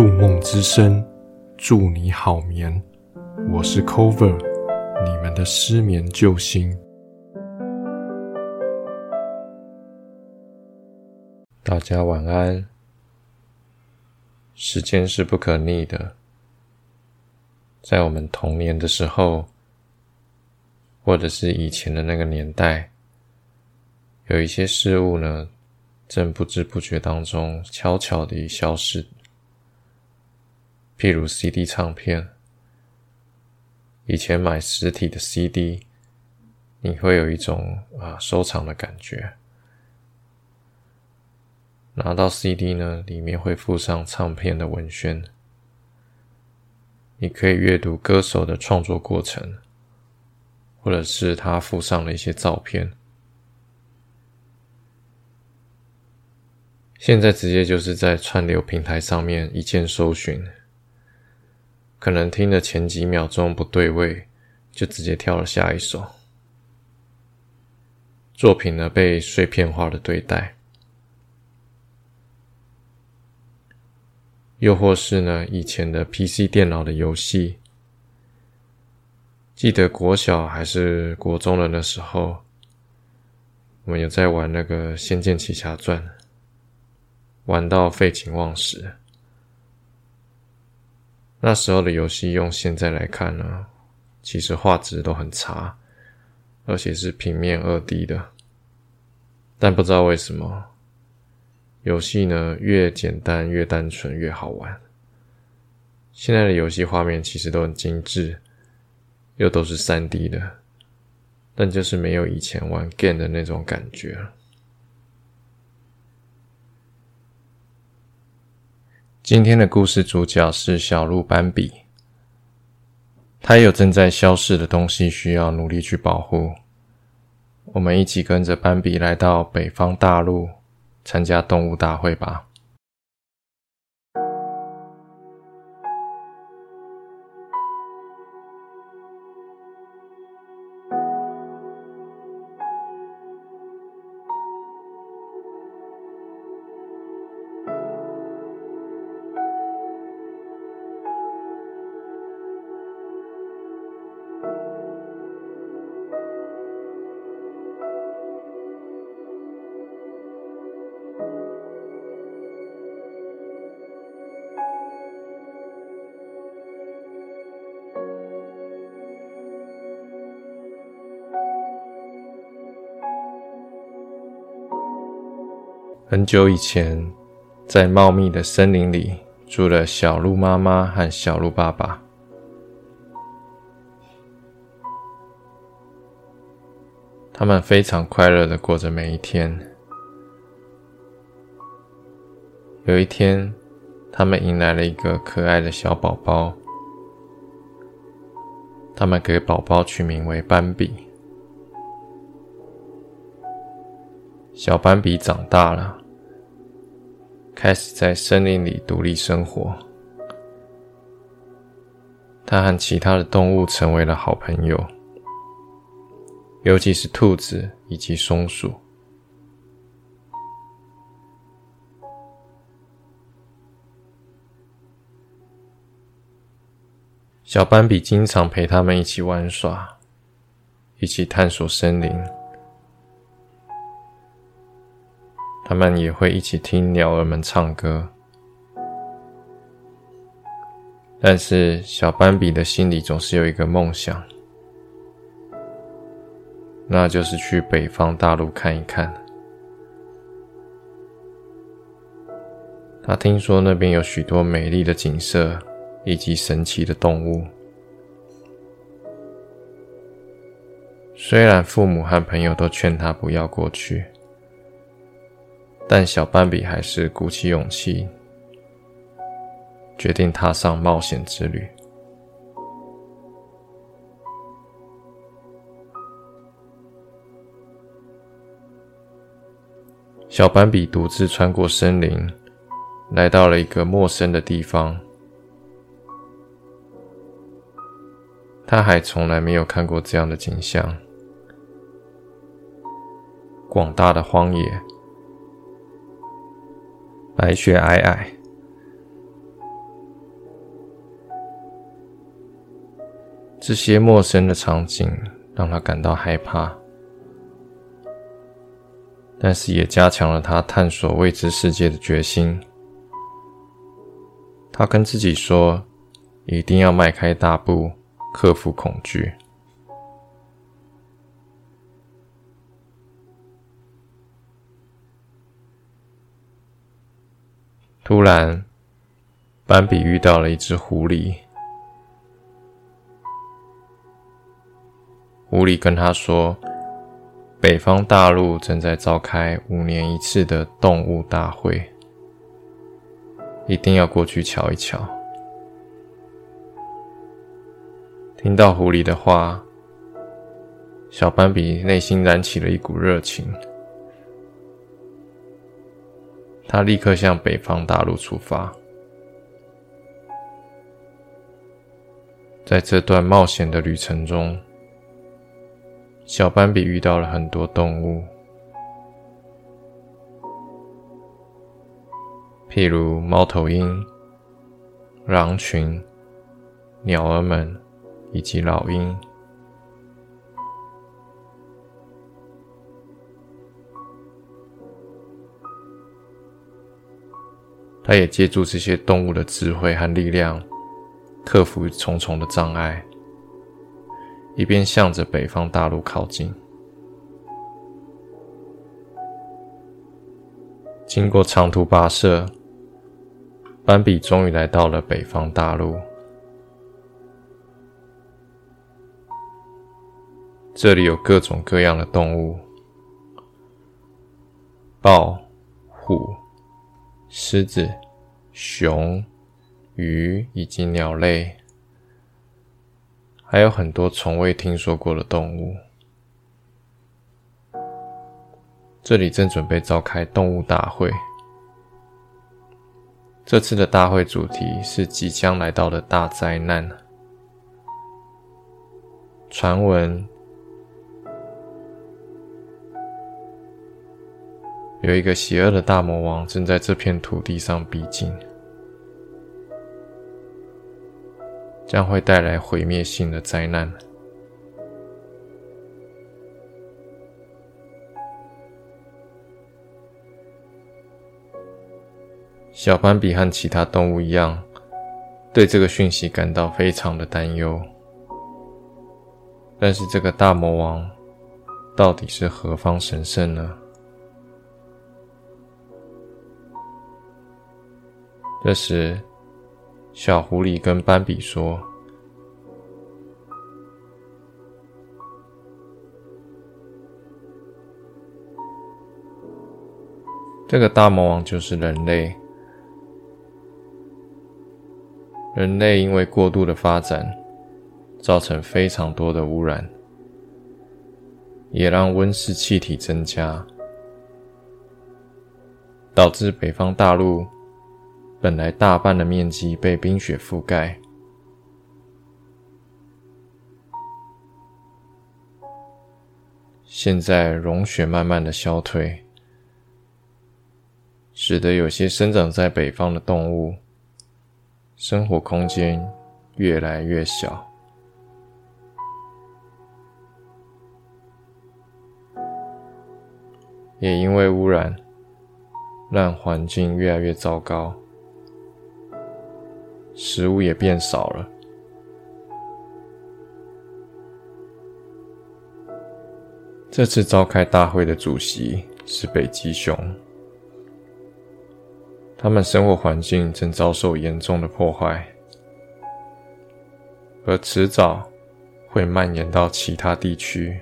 入梦之声，祝你好眠。我是 Cover，你们的失眠救星。大家晚安。时间是不可逆的，在我们童年的时候，或者是以前的那个年代，有一些事物呢。正不知不觉当中悄悄地消失，譬如 CD 唱片。以前买实体的 CD，你会有一种啊收藏的感觉。拿到 CD 呢，里面会附上唱片的文宣，你可以阅读歌手的创作过程，或者是他附上的一些照片。现在直接就是在串流平台上面一键搜寻，可能听了前几秒钟不对位，就直接跳了下一首。作品呢，被碎片化的对待，又或是呢，以前的 PC 电脑的游戏，记得国小还是国中人的那时候，我们有在玩那个《仙剑奇侠传》。玩到废寝忘食，那时候的游戏用现在来看呢，其实画质都很差，而且是平面二 D 的。但不知道为什么，游戏呢越简单越单纯越好玩。现在的游戏画面其实都很精致，又都是三 D 的，但就是没有以前玩 game 的那种感觉了。今天的故事主角是小鹿斑比，他有正在消逝的东西需要努力去保护。我们一起跟着斑比来到北方大陆参加动物大会吧。很久以前，在茂密的森林里住了小鹿妈妈和小鹿爸爸。他们非常快乐的过着每一天。有一天，他们迎来了一个可爱的小宝宝。他们给宝宝取名为斑比。小斑比长大了。开始在森林里独立生活，他和其他的动物成为了好朋友，尤其是兔子以及松鼠。小斑比经常陪他们一起玩耍，一起探索森林。他们也会一起听鸟儿们唱歌，但是小斑比的心里总是有一个梦想，那就是去北方大陆看一看。他听说那边有许多美丽的景色以及神奇的动物，虽然父母和朋友都劝他不要过去。但小斑比还是鼓起勇气，决定踏上冒险之旅。小斑比独自穿过森林，来到了一个陌生的地方。他还从来没有看过这样的景象：广大的荒野。白雪皑皑这些陌生的场景让他感到害怕但是也加强了他探索未知世界的决心。他跟自己说一定要迈开大步克服恐惧。突然，斑比遇到了一只狐狸。狐狸跟他说：“北方大陆正在召开五年一次的动物大会，一定要过去瞧一瞧。”听到狐狸的话，小斑比内心燃起了一股热情，他立刻向北方大陆出发。在这段冒险的旅程中，小斑比遇到了很多动物，譬如猫头鹰、狼群、鸟儿们以及老鹰。他也借助这些动物的智慧和力量，克服重重的障碍。一边向着北方大陆靠近，经过长途跋涉，斑比终于来到了北方大陆。这里有各种各样的动物：豹、虎、狮子、熊、鱼以及鸟类。还有很多从未听说过的动物。这里正准备召开动物大会。这次的大会主题是即将来到的大灾难。传闻有一个邪恶的大魔王正在这片土地上逼近。将会带来毁灭性的灾难。小斑比和其他动物一样，对这个讯息感到非常的担忧。但是，这个大魔王到底是何方神圣呢？这时。小狐狸跟斑比说：“这个大魔王就是人类。人类因为过度的发展，造成非常多的污染，也让温室气体增加，导致北方大陆。”本来大半的面积被冰雪覆盖，现在融雪慢慢的消退，使得有些生长在北方的动物生活空间越来越小，也因为污染，让环境越来越糟糕。食物也变少了。这次召开大会的主席是北极熊，他们生活环境正遭受严重的破坏，而迟早会蔓延到其他地区，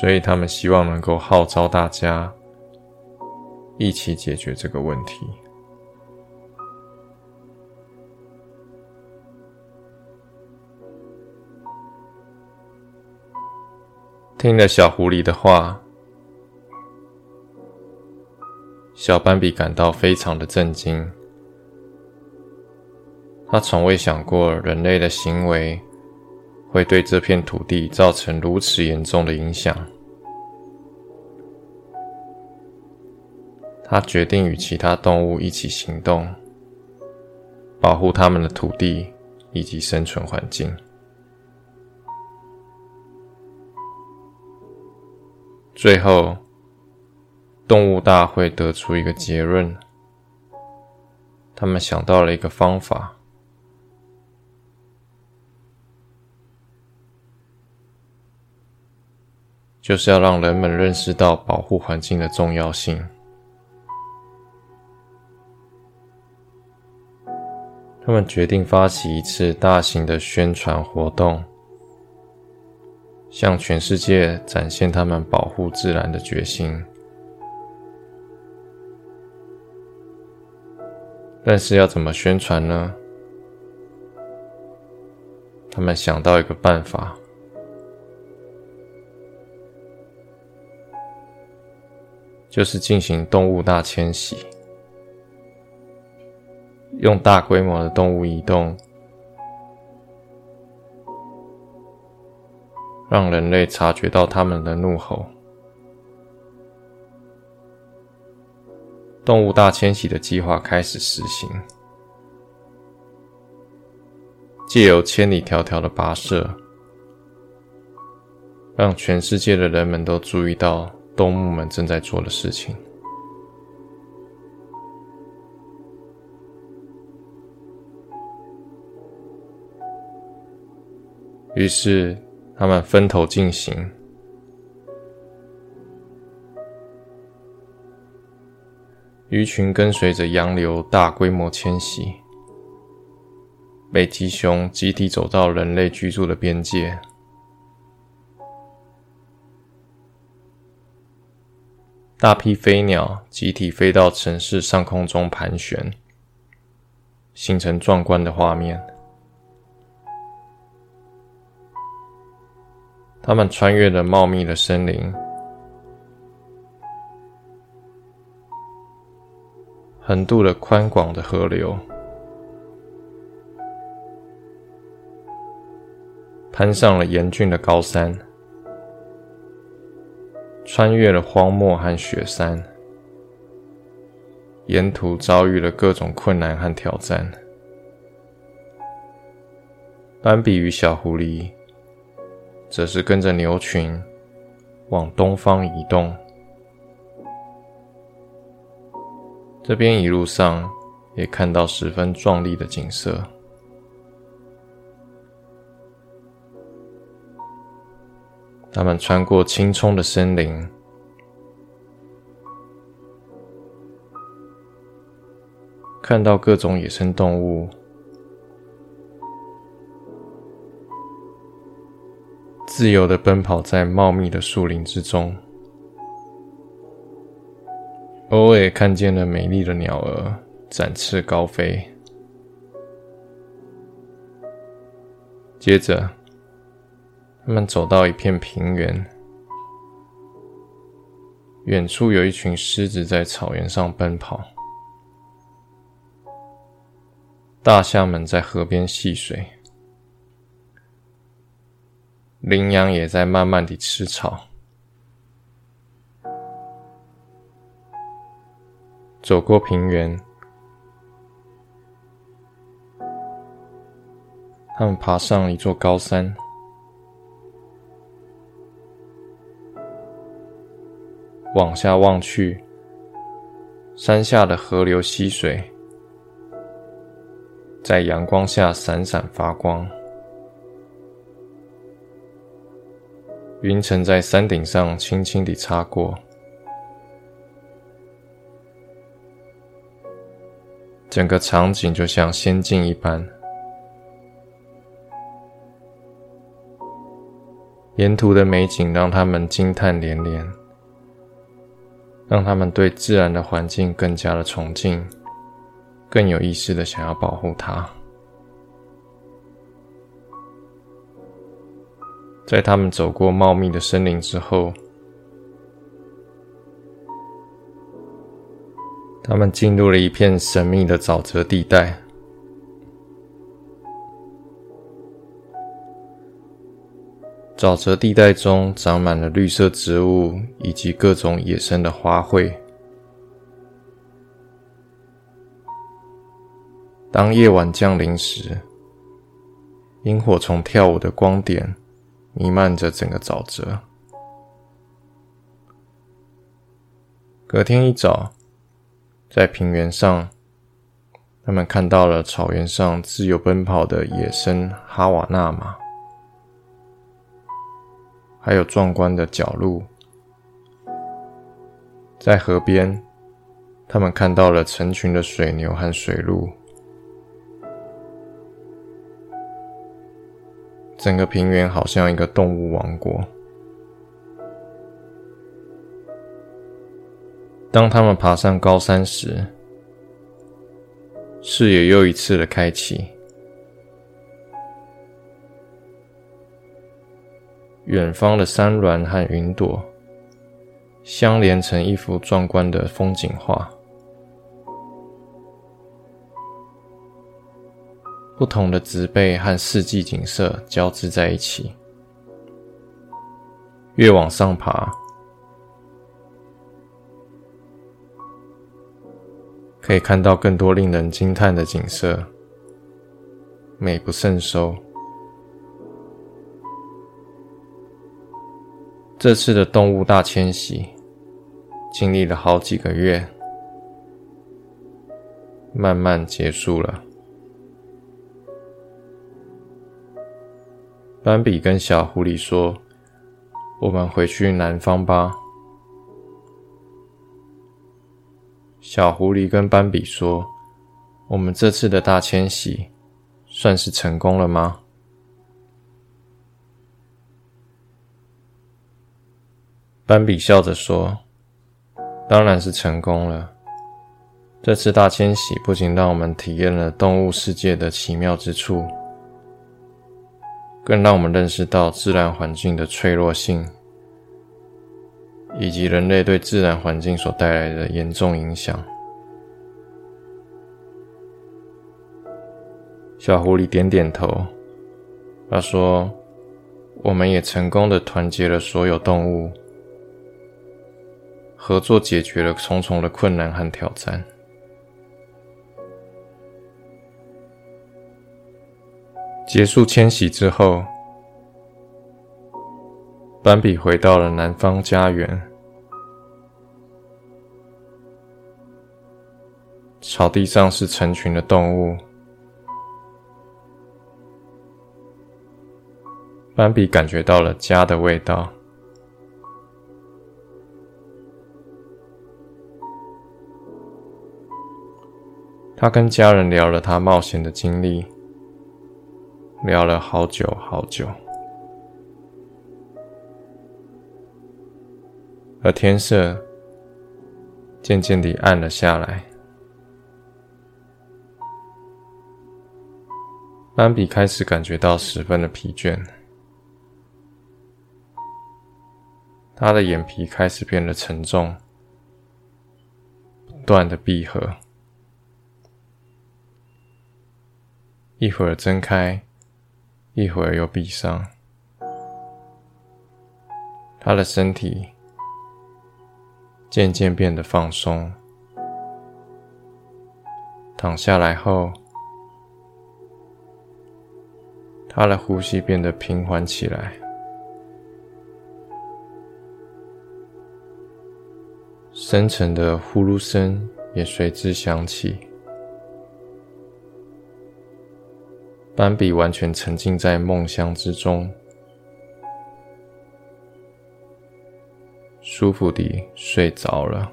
所以他们希望能够号召大家一起解决这个问题。听了小狐狸的话，小斑比感到非常的震惊。他从未想过人类的行为会对这片土地造成如此严重的影响。他决定与其他动物一起行动，保护他们的土地以及生存环境。最后，动物大会得出一个结论：他们想到了一个方法，就是要让人们认识到保护环境的重要性。他们决定发起一次大型的宣传活动。向全世界展现他们保护自然的决心，但是要怎么宣传呢？他们想到一个办法，就是进行动物大迁徙，用大规模的动物移动。让人类察觉到他们的怒吼。动物大迁徙的计划开始实行，借由千里迢迢的跋涉，让全世界的人们都注意到动物们正在做的事情。于是。他们分头进行，鱼群跟随着洋流大规模迁徙，北极熊集体走到人类居住的边界，大批飞鸟集体飞到城市上空中盘旋，形成壮观的画面。他们穿越了茂密的森林，横渡了宽广的河流，攀上了严峻的高山，穿越了荒漠和雪山，沿途遭遇了各种困难和挑战。斑比与小狐狸。则是跟着牛群往东方移动。这边一路上也看到十分壮丽的景色。他们穿过青葱的森林，看到各种野生动物。自由的奔跑在茂密的树林之中，偶尔看见了美丽的鸟儿展翅高飞。接着，他们走到一片平原，远处有一群狮子在草原上奔跑，大象们在河边戏水。羚羊也在慢慢地吃草。走过平原，他们爬上一座高山，往下望去，山下的河流溪水在阳光下闪闪发光。云层在山顶上轻轻地擦过，整个场景就像仙境一般。沿途的美景让他们惊叹连连，让他们对自然的环境更加的崇敬，更有意识的想要保护它。在他们走过茂密的森林之后，他们进入了一片神秘的沼泽地带。沼泽地带中长满了绿色植物以及各种野生的花卉。当夜晚降临时，萤火虫跳舞的光点弥漫着整个沼泽。隔天一早，在平原上，他们看到了草原上自由奔跑的野生哈瓦那马，还有壮观的角鹿。在河边，他们看到了成群的水牛和水鹿。整个平原好像一个动物王国。当他们爬上高山时，视野又一次的开启。远方的山峦和云朵相连成一幅壮观的风景画。不同的植被和四季景色交织在一起。越往上爬，可以看到更多令人惊叹的景色，美不胜收。这次的动物大迁徙经历了好几个月，慢慢结束了。斑比跟小狐狸说：“我们回去南方吧。”小狐狸跟斑比说：“我们这次的大迁徙算是成功了吗？”斑比笑着说：“当然是成功了。这次大迁徙不仅让我们体验了动物世界的奇妙之处。”更让我们认识到自然环境的脆弱性，以及人类对自然环境所带来的严重影响。小狐狸点点头，他说：“我们也成功的团结了所有动物，合作解决了重重的困难和挑战。”结束迁徙之后，斑比回到了南方家园。草地上是成群的动物，斑比感觉到了家的味道。他跟家人聊了他冒险的经历。聊了好久好久，而天色渐渐地暗了下来。斑比开始感觉到十分的疲倦，他的眼皮开始变得沉重，不断的闭合，一会儿睁开。一会儿又闭上，他的身体渐渐变得放松。躺下来后，他的呼吸变得平缓起来，深沉的呼噜声也随之响起。斑比完全沉浸在梦乡之中，舒服地睡着了。